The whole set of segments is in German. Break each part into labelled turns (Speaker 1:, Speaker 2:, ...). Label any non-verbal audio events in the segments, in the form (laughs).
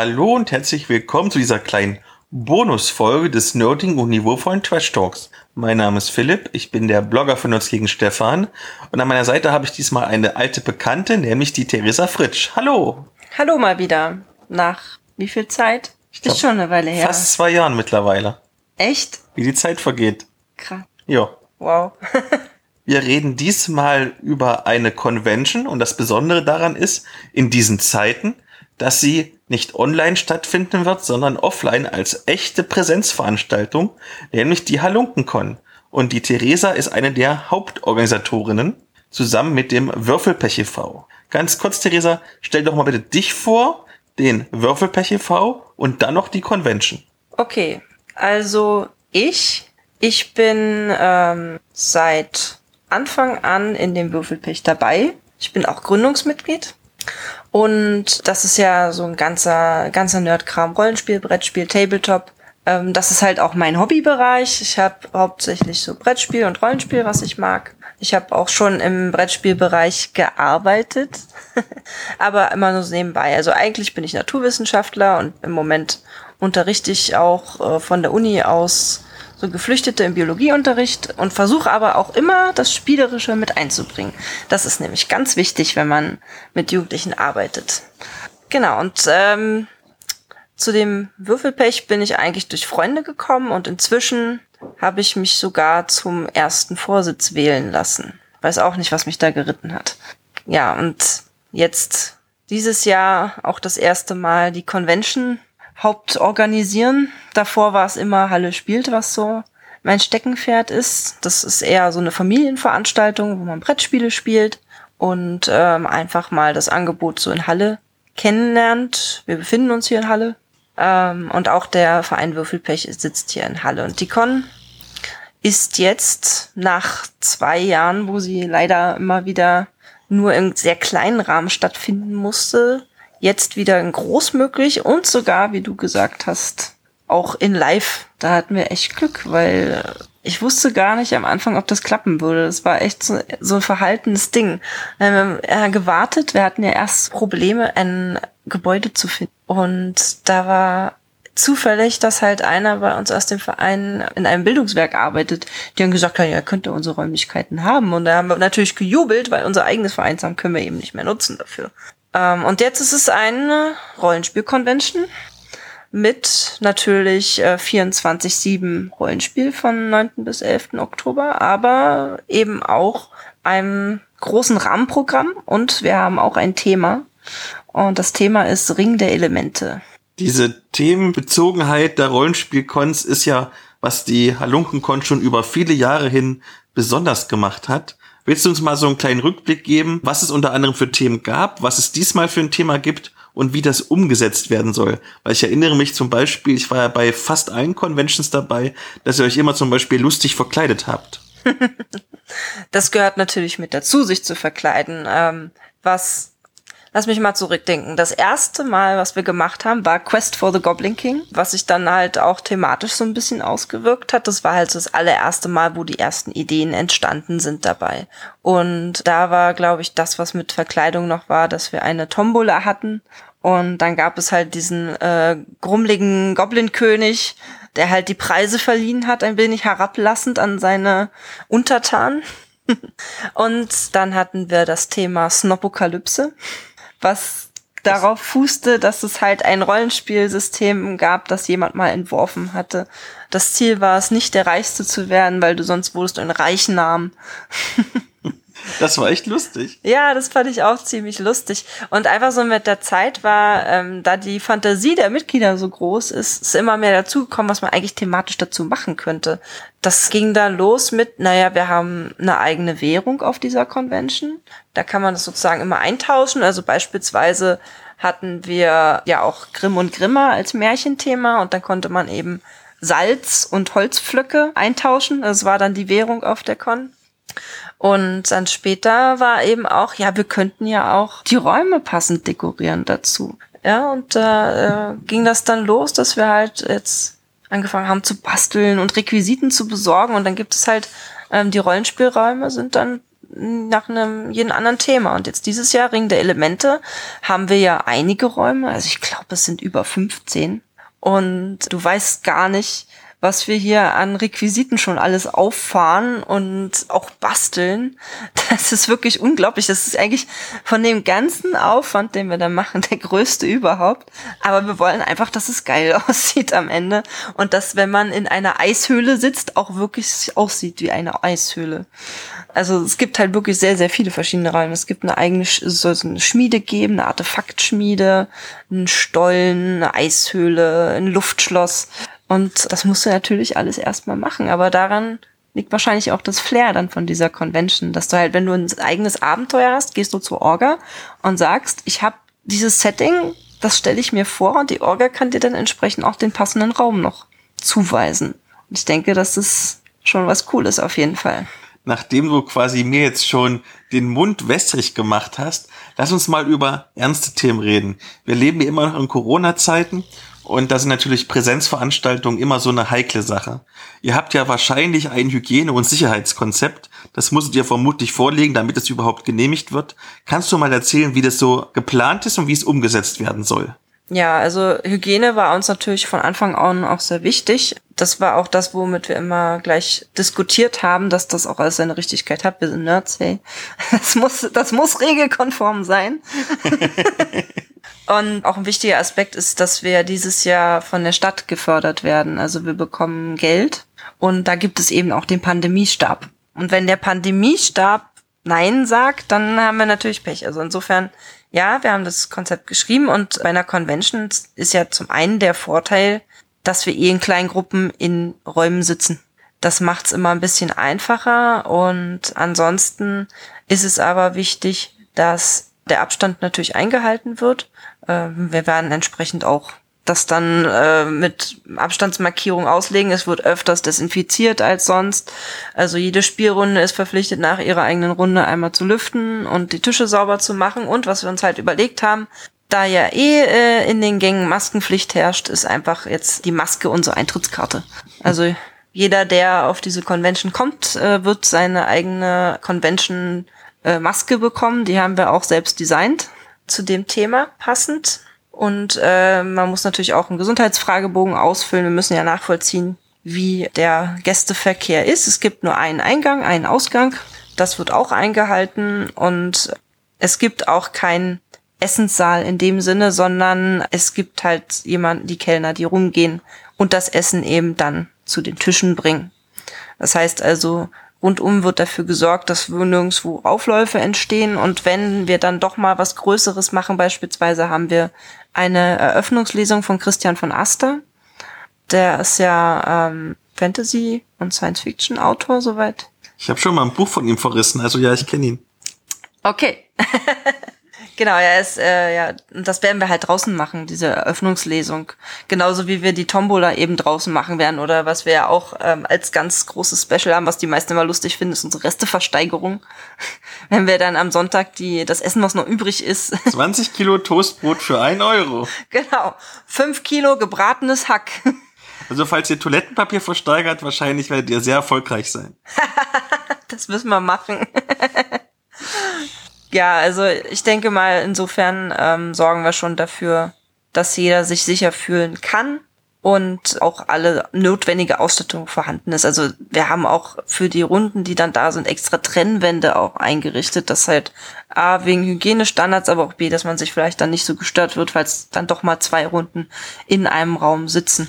Speaker 1: Hallo und herzlich willkommen zu dieser kleinen Bonusfolge des nerdigen und niveauvollen Trash Talks. Mein Name ist Philipp, ich bin der Blogger von uns gegen Stefan und an meiner Seite habe ich diesmal eine alte Bekannte, nämlich die Theresa Fritsch. Hallo!
Speaker 2: Hallo mal wieder. Nach wie viel Zeit?
Speaker 1: Ich glaub,
Speaker 2: ist schon eine Weile her.
Speaker 1: Fast zwei Jahren mittlerweile.
Speaker 2: Echt?
Speaker 1: Wie die Zeit vergeht.
Speaker 2: Krass.
Speaker 1: Ja.
Speaker 2: Wow. (laughs)
Speaker 1: Wir reden diesmal über eine Convention und das Besondere daran ist, in diesen Zeiten, dass sie nicht online stattfinden wird, sondern offline als echte Präsenzveranstaltung, nämlich die HalunkenCon. Und die Theresa ist eine der Hauptorganisatorinnen, zusammen mit dem Würfelpech e.V. Ganz kurz, Theresa, stell doch mal bitte dich vor, den Würfelpech e.V. und dann noch die Convention.
Speaker 2: Okay, also ich, ich bin ähm, seit Anfang an in dem Würfelpech dabei. Ich bin auch Gründungsmitglied und das ist ja so ein ganzer, ganzer Nerdkram. Rollenspiel, Brettspiel, Tabletop. Ähm, das ist halt auch mein Hobbybereich. Ich habe hauptsächlich so Brettspiel und Rollenspiel, was ich mag. Ich habe auch schon im Brettspielbereich gearbeitet, (laughs) aber immer nur so nebenbei. Also eigentlich bin ich Naturwissenschaftler und im Moment unterrichte ich auch äh, von der Uni aus so Geflüchtete im Biologieunterricht und versuche aber auch immer das Spielerische mit einzubringen. Das ist nämlich ganz wichtig, wenn man mit Jugendlichen arbeitet. Genau, und ähm, zu dem Würfelpech bin ich eigentlich durch Freunde gekommen und inzwischen habe ich mich sogar zum ersten Vorsitz wählen lassen. Weiß auch nicht, was mich da geritten hat. Ja, und jetzt dieses Jahr auch das erste Mal die Convention Hauptorganisieren. Davor war es immer Halle spielt, was so mein Steckenpferd ist. Das ist eher so eine Familienveranstaltung, wo man Brettspiele spielt und ähm, einfach mal das Angebot so in Halle kennenlernt. Wir befinden uns hier in Halle. Ähm, und auch der Verein Würfelpech sitzt hier in Halle. Und die Con ist jetzt nach zwei Jahren, wo sie leider immer wieder nur im sehr kleinen Rahmen stattfinden musste, jetzt wieder in groß möglich und sogar, wie du gesagt hast, auch in live. Da hatten wir echt Glück, weil ich wusste gar nicht am Anfang, ob das klappen würde. Das war echt so, so ein verhaltenes Ding. Wir haben äh, gewartet, wir hatten ja erst Probleme, ein Gebäude zu finden. Und da war zufällig, dass halt einer bei uns aus dem Verein in einem Bildungswerk arbeitet. Die haben gesagt, ja, er könnte unsere Räumlichkeiten haben. Und da haben wir natürlich gejubelt, weil unser eigenes Vereinsamt können wir eben nicht mehr nutzen dafür. Ähm, und jetzt ist es eine Rollenspiel-Convention mit natürlich äh, 24-7 Rollenspiel von 9. bis 11. Oktober, aber eben auch einem großen Rahmenprogramm und wir haben auch ein Thema. Und das Thema ist Ring der Elemente.
Speaker 1: Diese Themenbezogenheit der Rollenspielcons ist ja, was die Halunkencon schon über viele Jahre hin besonders gemacht hat. Willst du uns mal so einen kleinen Rückblick geben, was es unter anderem für Themen gab, was es diesmal für ein Thema gibt und wie das umgesetzt werden soll? Weil ich erinnere mich zum Beispiel, ich war ja bei fast allen Conventions dabei, dass ihr euch immer zum Beispiel lustig verkleidet habt. (laughs)
Speaker 2: das gehört natürlich mit dazu, sich zu verkleiden. Ähm, was Lass mich mal zurückdenken. Das erste Mal, was wir gemacht haben, war Quest for the Goblin King, was sich dann halt auch thematisch so ein bisschen ausgewirkt hat. Das war halt so das allererste Mal, wo die ersten Ideen entstanden sind dabei. Und da war, glaube ich, das, was mit Verkleidung noch war, dass wir eine Tombola hatten. Und dann gab es halt diesen äh, grummligen Goblin-König, der halt die Preise verliehen hat, ein wenig herablassend an seine Untertanen. (laughs) Und dann hatten wir das Thema Snopokalypse was darauf fußte, dass es halt ein Rollenspielsystem gab, das jemand mal entworfen hatte. Das Ziel war es, nicht der Reichste zu werden, weil du sonst wurdest ein Reichnam. (laughs)
Speaker 1: Das war echt lustig.
Speaker 2: Ja, das fand ich auch ziemlich lustig. Und einfach so mit der Zeit war, ähm, da die Fantasie der Mitglieder so groß ist, ist immer mehr dazugekommen, was man eigentlich thematisch dazu machen könnte. Das ging dann los mit, naja, wir haben eine eigene Währung auf dieser Convention. Da kann man das sozusagen immer eintauschen. Also beispielsweise hatten wir ja auch Grimm und Grimmer als Märchenthema und dann konnte man eben Salz und Holzpflöcke eintauschen. Das war dann die Währung auf der Con. Und dann später war eben auch, ja, wir könnten ja auch die Räume passend dekorieren dazu. Ja, und da äh, ging das dann los, dass wir halt jetzt angefangen haben zu basteln und Requisiten zu besorgen. Und dann gibt es halt, ähm, die Rollenspielräume sind dann nach einem jeden anderen Thema. Und jetzt dieses Jahr Ring der Elemente haben wir ja einige Räume, also ich glaube, es sind über 15. Und du weißt gar nicht, was wir hier an Requisiten schon alles auffahren und auch basteln. (laughs) Das ist wirklich unglaublich. Das ist eigentlich von dem ganzen Aufwand, den wir da machen, (laughs) der größte überhaupt. Aber wir wollen einfach, dass es geil (laughs) aussieht am Ende und dass, wenn man in einer Eishöhle sitzt, auch wirklich aussieht wie eine Eishöhle. Also es gibt halt wirklich sehr, sehr viele verschiedene Räume. Es gibt eine eigene soll es eine Schmiede geben, eine Artefaktschmiede, einen Stollen, eine Eishöhle, ein Luftschloss. Und das musst du natürlich alles erstmal machen. Aber daran liegt wahrscheinlich auch das Flair dann von dieser Convention, dass du halt, wenn du ein eigenes Abenteuer hast, gehst du zur Orga und sagst, ich habe dieses Setting, das stelle ich mir vor und die Orga kann dir dann entsprechend auch den passenden Raum noch zuweisen. Und ich denke, das ist schon was Cooles auf jeden Fall.
Speaker 1: Nachdem du quasi mir jetzt schon den Mund wässrig gemacht hast, lass uns mal über ernste Themen reden. Wir leben hier immer noch in Corona-Zeiten und da sind natürlich Präsenzveranstaltungen immer so eine heikle Sache. Ihr habt ja wahrscheinlich ein Hygiene- und Sicherheitskonzept. Das musstet ihr vermutlich vorlegen, damit es überhaupt genehmigt wird. Kannst du mal erzählen, wie das so geplant ist und wie es umgesetzt werden soll?
Speaker 2: Ja, also Hygiene war uns natürlich von Anfang an auch sehr wichtig. Das war auch das, womit wir immer gleich diskutiert haben, dass das auch alles seine Richtigkeit hat. Wir sind Nerds, hey. (laughs) Das muss, das muss regelkonform sein. (laughs) Und auch ein wichtiger Aspekt ist, dass wir dieses Jahr von der Stadt gefördert werden. Also wir bekommen Geld und da gibt es eben auch den Pandemiestab. Und wenn der Pandemiestab Nein sagt, dann haben wir natürlich Pech. Also insofern, ja, wir haben das Konzept geschrieben und bei einer Convention ist ja zum einen der Vorteil, dass wir eh in kleinen Gruppen in Räumen sitzen. Das macht's immer ein bisschen einfacher und ansonsten ist es aber wichtig, dass der Abstand natürlich eingehalten wird äh, wir werden entsprechend auch das dann äh, mit Abstandsmarkierung auslegen. Es wird öfters desinfiziert als sonst. Also jede Spielrunde ist verpflichtet, nach ihrer eigenen Runde einmal zu lüften und die Tische sauber zu machen. Und was wir uns halt überlegt haben, da ja eh äh, in den Gängen Maskenpflicht herrscht, ist einfach jetzt die Maske unsere Eintrittskarte. Also jeder, der auf diese Convention kommt, äh, wird seine eigene Convention äh, Maske bekommen. Die haben wir auch selbst designt zu dem Thema passend. Und äh, man muss natürlich auch einen Gesundheitsfragebogen ausfüllen. Wir müssen ja nachvollziehen, wie der Gästeverkehr ist. Es gibt nur einen Eingang, einen Ausgang. Das wird auch eingehalten. Und es gibt auch keinen Essenssaal in dem Sinne, sondern es gibt halt jemanden, die Kellner, die rumgehen und das Essen eben dann zu den Tischen bringen. Das heißt also, Rundum wird dafür gesorgt, dass nirgendwo Aufläufe entstehen. Und wenn wir dann doch mal was Größeres machen, beispielsweise haben wir eine Eröffnungslesung von Christian von Aster. Der ist ja ähm, Fantasy- und Science-Fiction-Autor, soweit.
Speaker 1: Ich habe schon mal ein Buch von ihm verrissen, also ja, ich kenne ihn.
Speaker 2: Okay. (laughs) Genau, ja, ist, äh, ja, das werden wir halt draußen machen, diese Eröffnungslesung. Genauso wie wir die Tombola eben draußen machen werden oder was wir ja auch ähm, als ganz großes Special haben, was die meisten immer lustig finden, ist unsere Resteversteigerung. (laughs) Wenn wir dann am Sonntag die, das Essen, was noch übrig ist. (laughs)
Speaker 1: 20 Kilo Toastbrot für ein Euro.
Speaker 2: Genau. Fünf Kilo gebratenes Hack. (laughs)
Speaker 1: Also falls ihr Toilettenpapier versteigert, wahrscheinlich werdet ihr sehr erfolgreich sein.
Speaker 2: das müssen wir machen ja, also ich denke mal, insofern ähm, sorgen wir schon dafür, dass jeder sich sicher fühlen kann und auch alle notwendige Ausstattung vorhanden ist. Also wir haben auch für die Runden, die dann da sind, extra Trennwände auch eingerichtet, dass halt A, wegen Hygienestandards, aber auch B, dass man sich vielleicht dann nicht so gestört wird, falls dann doch mal zwei Runden in einem Raum sitzen.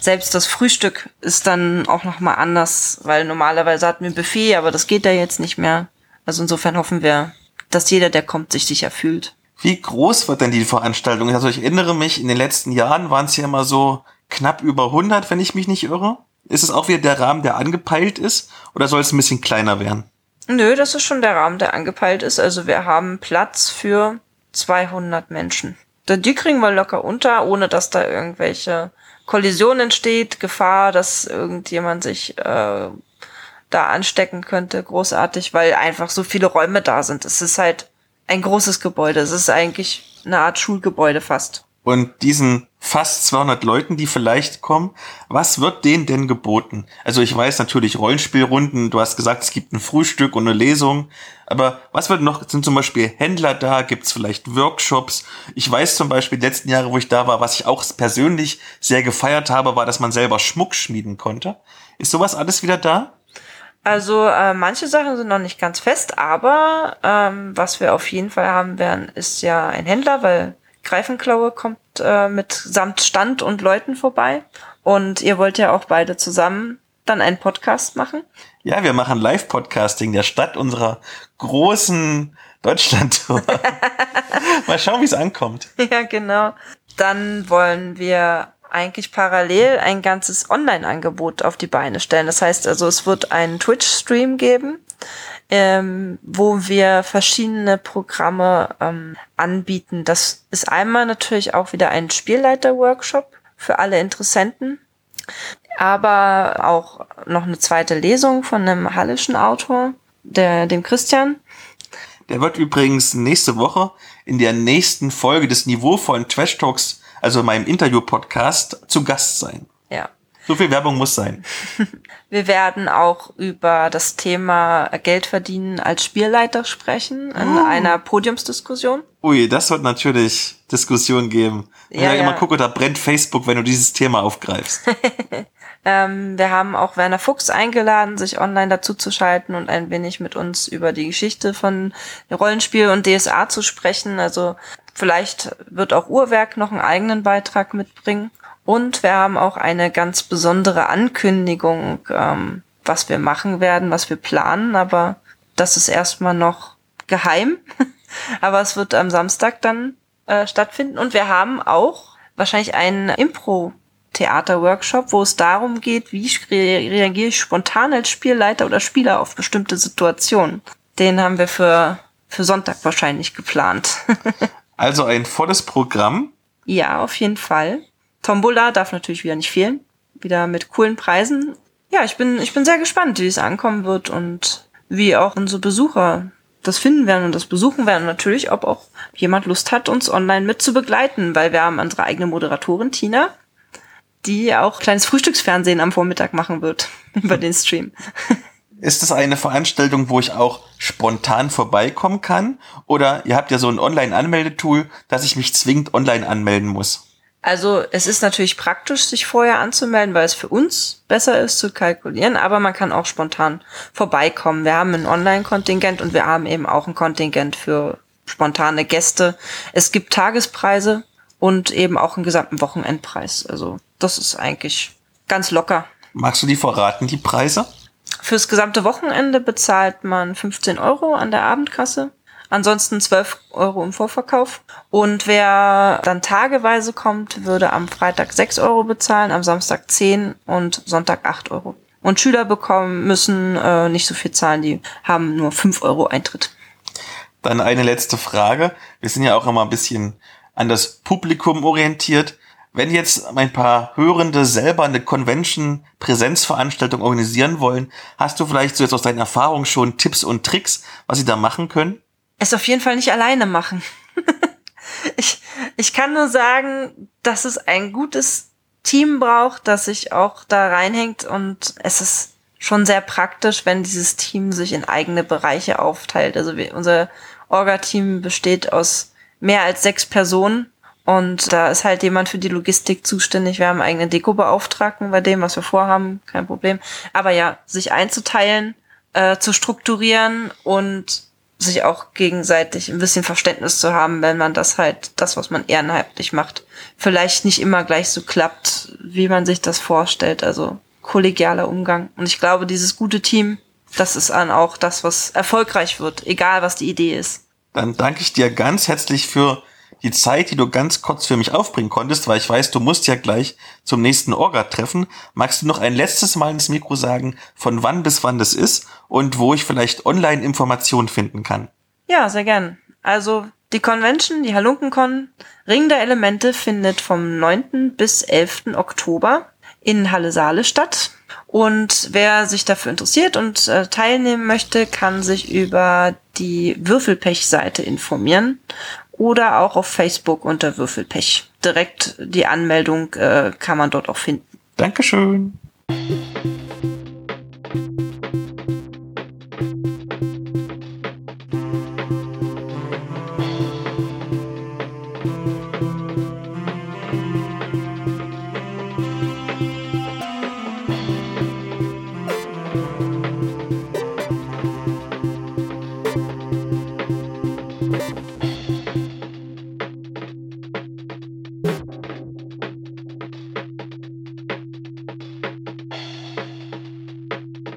Speaker 2: Selbst das Frühstück ist dann auch nochmal anders, weil normalerweise hatten wir ein Buffet, aber das geht ja jetzt nicht mehr. Also insofern hoffen wir, dass jeder, der kommt, sich sicher fühlt.
Speaker 1: Wie groß wird denn die Veranstaltung? Also ich erinnere mich, in den letzten Jahren waren es ja immer so knapp über 100, wenn ich mich nicht irre. Ist es auch wieder der Rahmen, der angepeilt ist? Oder soll es ein bisschen kleiner werden?
Speaker 2: Nö, das ist schon der Rahmen, der angepeilt ist. Also wir haben Platz für 200 Menschen. Die kriegen wir locker unter, ohne dass da irgendwelche Kollisionen entsteht, Gefahr, dass irgendjemand sich äh, da anstecken könnte, großartig, weil einfach so viele Räume da sind. Es ist halt ein großes Gebäude. Es ist eigentlich eine Art Schulgebäude fast.
Speaker 1: Und diesen fast 200 Leuten, die vielleicht kommen. Was wird denen denn geboten? Also ich weiß natürlich Rollenspielrunden, du hast gesagt, es gibt ein Frühstück und eine Lesung, aber was wird noch, sind zum Beispiel Händler da, gibt es vielleicht Workshops? Ich weiß zum Beispiel, die letzten Jahre, wo ich da war, was ich auch persönlich sehr gefeiert habe, war, dass man selber Schmuck schmieden konnte. Ist sowas alles wieder da?
Speaker 2: Also äh, manche Sachen sind noch nicht ganz fest, aber ähm, was wir auf jeden Fall haben werden, ist ja ein Händler, weil Greifenklaue kommt äh, mit samt Stand und Leuten vorbei. Und ihr wollt ja auch beide zusammen dann einen Podcast machen.
Speaker 1: Ja, wir machen Live-Podcasting der Stadt unserer großen Deutschland-Tour. (laughs) Mal schauen, wie es ankommt.
Speaker 2: Ja, genau. Dann wollen wir eigentlich parallel ein ganzes Online-Angebot auf die Beine stellen. Das heißt also, es wird einen Twitch-Stream geben, ähm, wo wir verschiedene Programme ähm, anbieten. Das ist einmal natürlich auch wieder ein Spielleiter-Workshop für alle Interessenten, aber auch noch eine zweite Lesung von einem hallischen Autor, der, dem Christian.
Speaker 1: Der wird übrigens nächste Woche in der nächsten Folge des niveauvollen Trash Talks also meinem Interview-Podcast, zu Gast sein.
Speaker 2: Ja.
Speaker 1: So viel Werbung muss sein. (laughs)
Speaker 2: Wir werden auch über das Thema Geld verdienen als Spielleiter sprechen in oh. einer Podiumsdiskussion.
Speaker 1: Ui, das wird natürlich Diskussion geben. Ja, ja, immer gucke, da brennt Facebook, wenn du dieses Thema aufgreifst. (laughs)
Speaker 2: ähm, wir haben auch Werner Fuchs eingeladen, sich online dazu zu schalten und ein wenig mit uns über die Geschichte von Rollenspiel und DSA zu sprechen. Also Vielleicht wird auch Uhrwerk noch einen eigenen Beitrag mitbringen. Und wir haben auch eine ganz besondere Ankündigung, ähm, was wir machen werden, was wir planen, aber das ist erstmal noch geheim. (laughs) aber es wird am Samstag dann äh, stattfinden. Und wir haben auch wahrscheinlich einen Impro Theater-Workshop, wo es darum geht, wie reagiere ich spontan als Spielleiter oder Spieler auf bestimmte Situationen. Den haben wir für, für Sonntag wahrscheinlich geplant. (laughs)
Speaker 1: Also ein volles Programm.
Speaker 2: Ja, auf jeden Fall. Tombola darf natürlich wieder nicht fehlen. Wieder mit coolen Preisen. Ja, ich bin, ich bin sehr gespannt, wie es ankommen wird und wie auch unsere Besucher das finden werden und das besuchen werden. Und natürlich, ob auch jemand Lust hat, uns online mit zu begleiten, weil wir haben unsere eigene Moderatorin, Tina, die auch kleines Frühstücksfernsehen am Vormittag machen wird (laughs) über den Stream.
Speaker 1: Ist es eine Veranstaltung, wo ich auch spontan vorbeikommen kann? Oder ihr habt ja so ein Online-Anmeldetool, dass ich mich zwingend online anmelden muss?
Speaker 2: Also es ist natürlich praktisch, sich vorher anzumelden, weil es für uns besser ist zu kalkulieren, aber man kann auch spontan vorbeikommen. Wir haben ein Online-Kontingent und wir haben eben auch ein Kontingent für spontane Gäste. Es gibt Tagespreise und eben auch einen gesamten Wochenendpreis. Also das ist eigentlich ganz locker.
Speaker 1: Magst du die verraten, die Preise?
Speaker 2: Fürs gesamte Wochenende bezahlt man 15 Euro an der Abendkasse. Ansonsten 12 Euro im Vorverkauf. Und wer dann tageweise kommt, würde am Freitag 6 Euro bezahlen, am Samstag 10 und Sonntag 8 Euro. Und Schüler bekommen, müssen äh, nicht so viel zahlen, die haben nur 5 Euro Eintritt.
Speaker 1: Dann eine letzte Frage. Wir sind ja auch immer ein bisschen an das Publikum orientiert. Wenn jetzt ein paar Hörende selber eine Convention-Präsenzveranstaltung organisieren wollen, hast du vielleicht so jetzt aus deinen Erfahrungen schon Tipps und Tricks, was sie da machen können?
Speaker 2: Es auf jeden Fall nicht alleine machen. (laughs) ich, ich kann nur sagen, dass es ein gutes Team braucht, das sich auch da reinhängt und es ist schon sehr praktisch, wenn dieses Team sich in eigene Bereiche aufteilt. Also wir, unser Orga-Team besteht aus mehr als sechs Personen und da ist halt jemand für die Logistik zuständig. Wir haben einen eigenen Deko-Beauftragten bei dem, was wir vorhaben, kein Problem. Aber ja, sich einzuteilen, äh, zu strukturieren und sich auch gegenseitig ein bisschen Verständnis zu haben, wenn man das halt, das, was man ehrenhaltlich macht, vielleicht nicht immer gleich so klappt, wie man sich das vorstellt. Also kollegialer Umgang. Und ich glaube, dieses gute Team, das ist dann auch das, was erfolgreich wird, egal was die Idee ist.
Speaker 1: Dann danke ich dir ganz herzlich für die Zeit, die du ganz kurz für mich aufbringen konntest, weil ich weiß, du musst ja gleich zum nächsten Orga-Treffen. Magst du noch ein letztes Mal ins Mikro sagen, von wann bis wann das ist und wo ich vielleicht online Informationen finden kann?
Speaker 2: Ja, sehr gern. Also die Convention, die Halunkencon Ring der Elemente findet vom 9. bis 11. Oktober in Halle Saale statt. Und wer sich dafür interessiert und äh, teilnehmen möchte, kann sich über die Würfelpech-Seite informieren oder auch auf Facebook unter Würfelpech. direkt die Anmeldung äh, kann man dort auch finden.
Speaker 1: Dankeschön.